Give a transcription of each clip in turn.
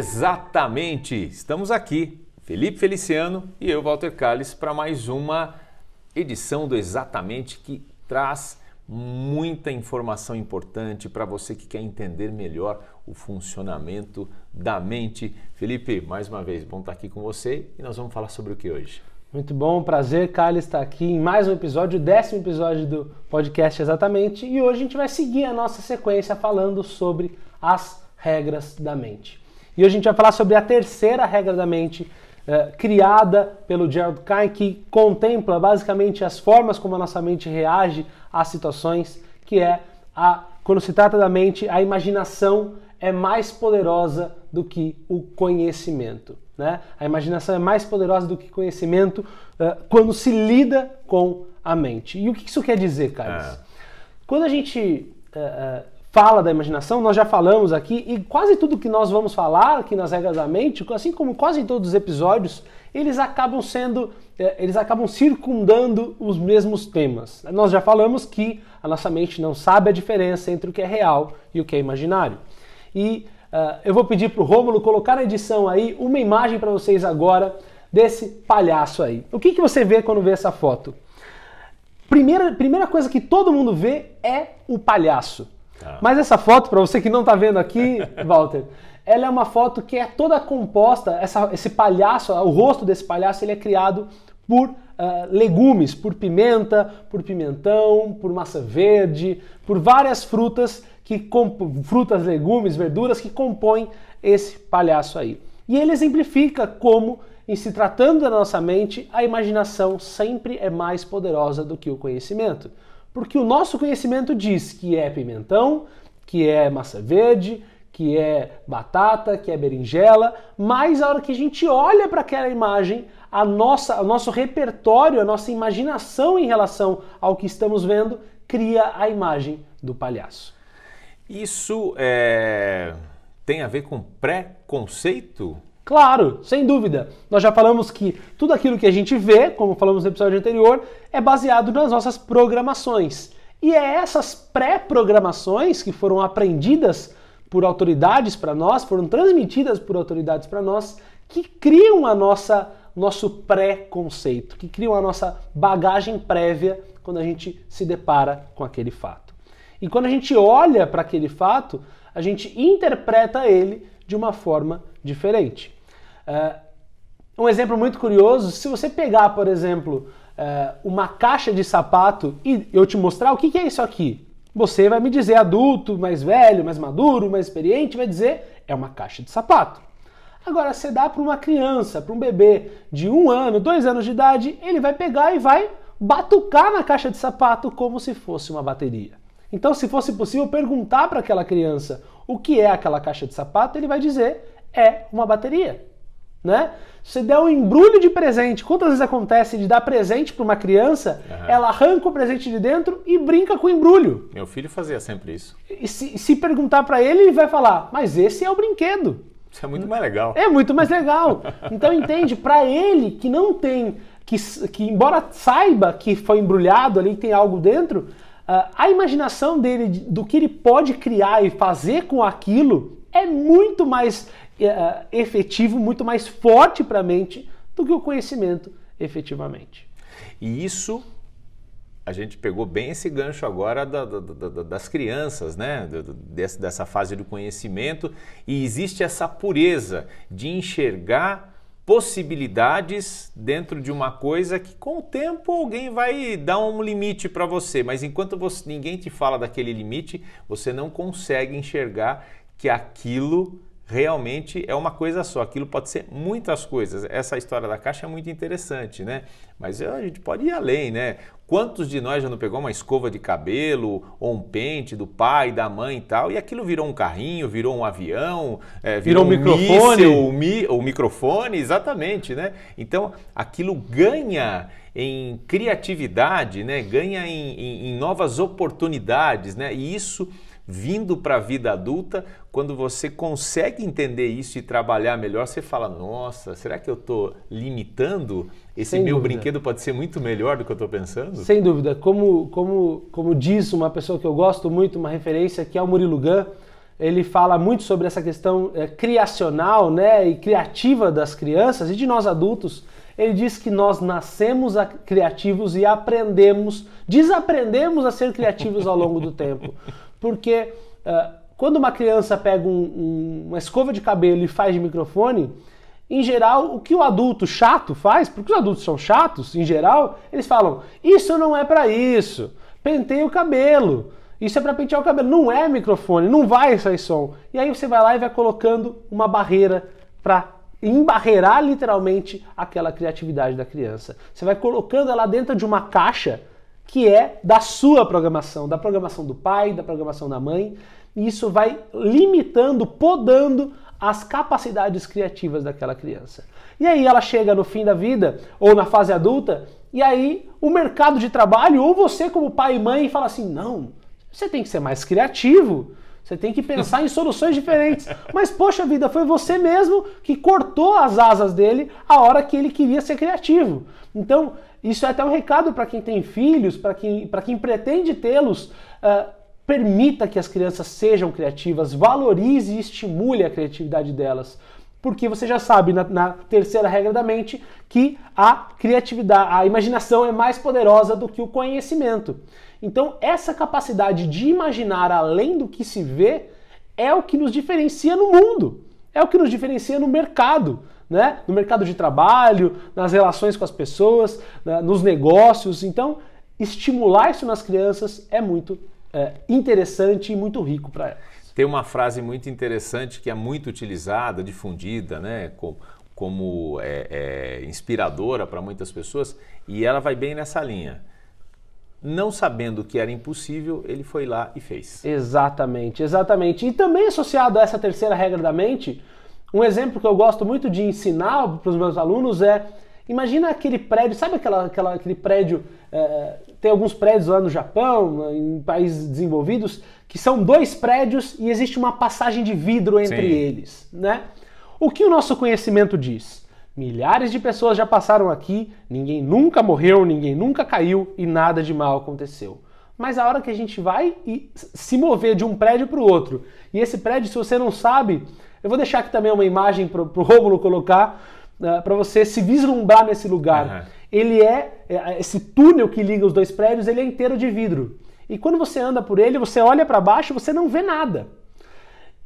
Exatamente! Estamos aqui, Felipe Feliciano e eu, Walter Calles, para mais uma edição do Exatamente que traz muita informação importante para você que quer entender melhor o funcionamento da mente. Felipe, mais uma vez, bom estar aqui com você e nós vamos falar sobre o que hoje? Muito bom, prazer, Carlos, estar aqui em mais um episódio, o décimo episódio do podcast Exatamente. E hoje a gente vai seguir a nossa sequência falando sobre as regras da mente. E hoje a gente vai falar sobre a terceira regra da mente, eh, criada pelo Gerald Kahn, que contempla basicamente as formas como a nossa mente reage às situações, que é a quando se trata da mente, a imaginação é mais poderosa do que o conhecimento. Né? A imaginação é mais poderosa do que conhecimento uh, quando se lida com a mente. E o que isso quer dizer, Carlos? É. Quando a gente uh, fala da imaginação, nós já falamos aqui, e quase tudo que nós vamos falar aqui nas regras da mente, assim como quase todos os episódios, eles acabam sendo, eles acabam circundando os mesmos temas. Nós já falamos que a nossa mente não sabe a diferença entre o que é real e o que é imaginário. E uh, eu vou pedir para o Rômulo colocar na edição aí uma imagem para vocês agora desse palhaço aí. O que, que você vê quando vê essa foto? Primeira, primeira coisa que todo mundo vê é o palhaço. Ah. Mas essa foto, para você que não está vendo aqui, Walter, ela é uma foto que é toda composta, essa, esse palhaço, o rosto desse palhaço, ele é criado por uh, legumes, por pimenta, por pimentão, por massa verde, por várias frutas que frutas, legumes, verduras que compõem esse palhaço aí. E ele exemplifica como, em se tratando da nossa mente, a imaginação sempre é mais poderosa do que o conhecimento. Porque o nosso conhecimento diz que é pimentão, que é massa verde, que é batata, que é berinjela, mas a hora que a gente olha para aquela imagem, a nossa, o nosso repertório, a nossa imaginação em relação ao que estamos vendo, cria a imagem do palhaço. Isso é... tem a ver com preconceito? Claro, sem dúvida. Nós já falamos que tudo aquilo que a gente vê, como falamos no episódio anterior, é baseado nas nossas programações. E é essas pré-programações que foram aprendidas por autoridades para nós, foram transmitidas por autoridades para nós, que criam a nossa nosso pré-conceito, que criam a nossa bagagem prévia quando a gente se depara com aquele fato. E quando a gente olha para aquele fato, a gente interpreta ele de uma forma diferente. Uh, um exemplo muito curioso: se você pegar, por exemplo, uh, uma caixa de sapato e eu te mostrar o que, que é isso aqui, você vai me dizer, adulto, mais velho, mais maduro, mais experiente, vai dizer é uma caixa de sapato. Agora, você dá para uma criança, para um bebê de um ano, dois anos de idade, ele vai pegar e vai batucar na caixa de sapato como se fosse uma bateria. Então, se fosse possível perguntar para aquela criança o que é aquela caixa de sapato, ele vai dizer é uma bateria. Né? Se você der um embrulho de presente, quantas vezes acontece de dar presente para uma criança, uhum. ela arranca o presente de dentro e brinca com o embrulho. Meu filho fazia sempre isso. E se, se perguntar para ele, ele vai falar: Mas esse é o brinquedo. Isso é muito mais legal. É muito mais legal. Então entende, para ele que não tem, que, que embora saiba que foi embrulhado ali, que tem algo dentro, Uh, a imaginação dele do que ele pode criar e fazer com aquilo é muito mais efetivo, muito mais forte para a mente do que o conhecimento efetivamente. E isso a gente pegou bem esse gancho agora da, da, da, das crianças, né? dessa fase do conhecimento, e existe essa pureza de enxergar possibilidades dentro de uma coisa que com o tempo alguém vai dar um limite para você, mas enquanto você, ninguém te fala daquele limite, você não consegue enxergar que aquilo realmente é uma coisa só. Aquilo pode ser muitas coisas. Essa história da caixa é muito interessante, né? Mas a gente pode ir além, né? Quantos de nós já não pegou uma escova de cabelo ou um pente do pai, da mãe e tal, e aquilo virou um carrinho, virou um avião, é, virou, virou, um, microfone, míssel, o, mi, microfone, exatamente, né? Então aquilo ganha em criatividade, né? Ganha em, em, em novas oportunidades, né? E isso vindo para a vida adulta, quando você consegue entender isso e trabalhar melhor, você fala: nossa, será que eu estou limitando? Esse Sem meu dúvida. brinquedo pode ser muito melhor do que eu estou pensando? Sem dúvida. Como, como, como diz uma pessoa que eu gosto muito, uma referência que é o Murilo Gun, ele fala muito sobre essa questão é, criacional né, e criativa das crianças e de nós adultos. Ele diz que nós nascemos criativos e aprendemos, desaprendemos a ser criativos ao longo do tempo. Porque uh, quando uma criança pega um, um, uma escova de cabelo e faz de microfone, em geral, o que o adulto chato faz, porque os adultos são chatos, em geral, eles falam: Isso não é para isso, penteia o cabelo. Isso é para pentear o cabelo, não é microfone, não vai sair som. E aí você vai lá e vai colocando uma barreira para embarrear literalmente aquela criatividade da criança. Você vai colocando ela dentro de uma caixa que é da sua programação, da programação do pai, da programação da mãe, e isso vai limitando, podando as capacidades criativas daquela criança. E aí ela chega no fim da vida ou na fase adulta, e aí o mercado de trabalho ou você como pai e mãe fala assim: "Não, você tem que ser mais criativo. Você tem que pensar em soluções diferentes. Mas, poxa vida, foi você mesmo que cortou as asas dele a hora que ele queria ser criativo. Então, isso é até um recado para quem tem filhos, para quem, quem pretende tê-los. Uh, permita que as crianças sejam criativas, valorize e estimule a criatividade delas. Porque você já sabe, na, na terceira regra da mente, que a criatividade, a imaginação é mais poderosa do que o conhecimento. Então, essa capacidade de imaginar além do que se vê é o que nos diferencia no mundo, é o que nos diferencia no mercado. Né? No mercado de trabalho, nas relações com as pessoas, né? nos negócios. Então, estimular isso nas crianças é muito é, interessante e muito rico para elas. Tem uma frase muito interessante que é muito utilizada, difundida, né? como, como é, é, inspiradora para muitas pessoas, e ela vai bem nessa linha não sabendo que era impossível, ele foi lá e fez. Exatamente, exatamente. E também associado a essa terceira regra da mente, um exemplo que eu gosto muito de ensinar para os meus alunos é imagina aquele prédio, sabe aquela, aquela aquele prédio? É, tem alguns prédios lá no Japão, em países desenvolvidos, que são dois prédios e existe uma passagem de vidro entre Sim. eles, né? O que o nosso conhecimento diz? Milhares de pessoas já passaram aqui, ninguém nunca morreu, ninguém nunca caiu e nada de mal aconteceu. Mas a hora que a gente vai e se mover de um prédio para o outro, e esse prédio, se você não sabe, eu vou deixar aqui também uma imagem para o Rômulo colocar, uh, né, para você se vislumbrar nesse lugar. Uhum. Ele é, é, esse túnel que liga os dois prédios, ele é inteiro de vidro. E quando você anda por ele, você olha para baixo, você não vê nada.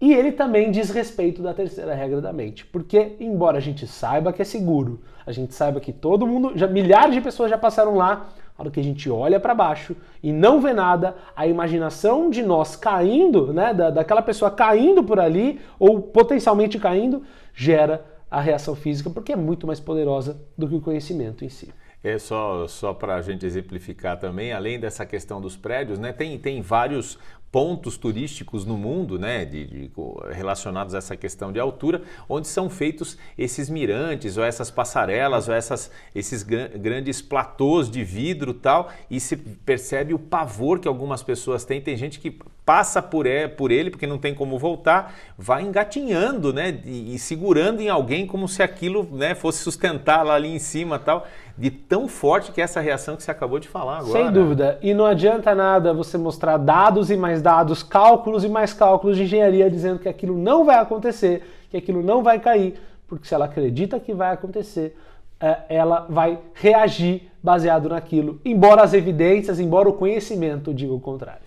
E ele também diz respeito da terceira regra da mente, porque embora a gente saiba que é seguro, a gente saiba que todo mundo, já milhares de pessoas já passaram lá, hora que a gente olha para baixo e não vê nada, a imaginação de nós caindo, né, da, daquela pessoa caindo por ali ou potencialmente caindo, gera a reação física, porque é muito mais poderosa do que o conhecimento em si. É só, só para a gente exemplificar também, além dessa questão dos prédios, né, tem, tem vários pontos turísticos no mundo, né, de, de, relacionados a essa questão de altura, onde são feitos esses mirantes ou essas passarelas ou essas, esses gr grandes platôs de vidro tal, e se percebe o pavor que algumas pessoas têm. Tem gente que passa por, é, por ele porque não tem como voltar, vai engatinhando, né, e, e segurando em alguém como se aquilo, né, fosse sustentar lá ali em cima tal de tão forte que é essa reação que você acabou de falar agora. Sem dúvida. E não adianta nada você mostrar dados e mais dados, cálculos e mais cálculos de engenharia dizendo que aquilo não vai acontecer, que aquilo não vai cair, porque se ela acredita que vai acontecer, é, ela vai reagir baseado naquilo, embora as evidências, embora o conhecimento diga o contrário.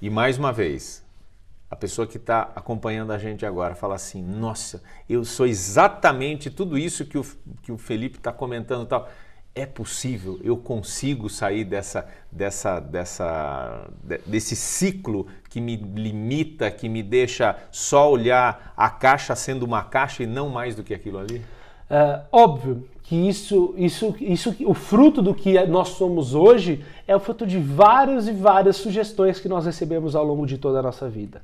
E mais uma vez, a pessoa que está acompanhando a gente agora fala assim: Nossa, eu sou exatamente tudo isso que o, que o Felipe está comentando tal é possível, eu consigo sair dessa, dessa, dessa, desse ciclo que me limita, que me deixa só olhar a caixa sendo uma caixa e não mais do que aquilo ali? É, óbvio que isso, isso, isso, o fruto do que nós somos hoje é o fruto de várias e várias sugestões que nós recebemos ao longo de toda a nossa vida.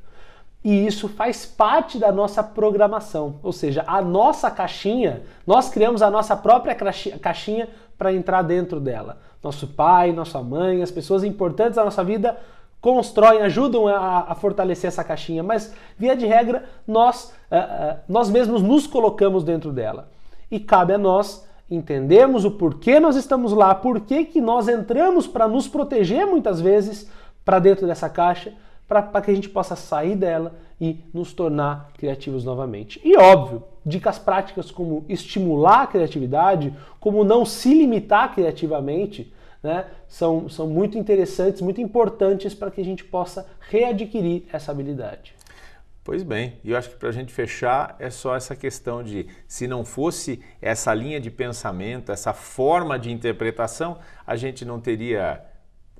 E isso faz parte da nossa programação, ou seja, a nossa caixinha, nós criamos a nossa própria caixinha para entrar dentro dela. Nosso pai, nossa mãe, as pessoas importantes da nossa vida constroem, ajudam a, a fortalecer essa caixinha, mas via de regra nós, uh, uh, nós mesmos nos colocamos dentro dela. E cabe a nós entendermos o porquê nós estamos lá, por que nós entramos para nos proteger muitas vezes para dentro dessa caixa, para que a gente possa sair dela e nos tornar criativos novamente. E óbvio, dicas práticas como estimular a criatividade, como não se limitar criativamente, né, são, são muito interessantes, muito importantes para que a gente possa readquirir essa habilidade. Pois bem, e eu acho que para a gente fechar é só essa questão de se não fosse essa linha de pensamento, essa forma de interpretação, a gente não teria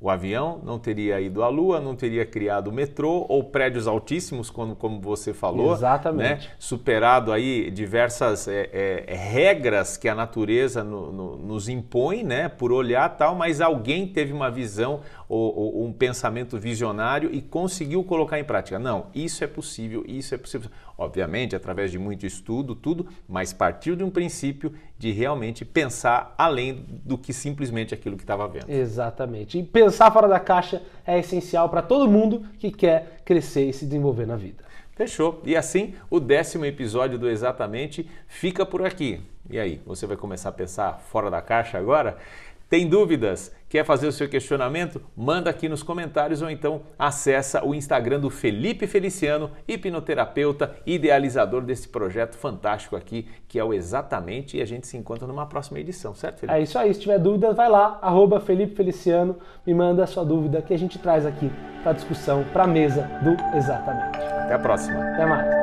o avião, não teria ido à Lua, não teria criado o metrô ou prédios altíssimos, como, como você falou. Exatamente. Né? Superado aí diversas é, é, regras que a natureza no, no, nos impõe, né? Por olhar tal, mas alguém teve uma visão ou, ou, um pensamento visionário e conseguiu colocar em prática. Não, isso é possível, isso é possível. Obviamente, através de muito estudo, tudo, mas partiu de um princípio de realmente pensar além do que simplesmente aquilo que estava vendo. Exatamente. E pensar fora da caixa é essencial para todo mundo que quer crescer e se desenvolver na vida. Fechou. E assim, o décimo episódio do Exatamente fica por aqui. E aí, você vai começar a pensar fora da caixa agora? Tem dúvidas? Quer fazer o seu questionamento? Manda aqui nos comentários ou então acessa o Instagram do Felipe Feliciano, hipnoterapeuta, idealizador desse projeto fantástico aqui, que é o Exatamente, e a gente se encontra numa próxima edição, certo, Felipe? É isso aí, se tiver dúvidas, vai lá, arroba Felipe Feliciano, me manda a sua dúvida que a gente traz aqui para discussão, para a mesa do Exatamente. Até a próxima. Até mais.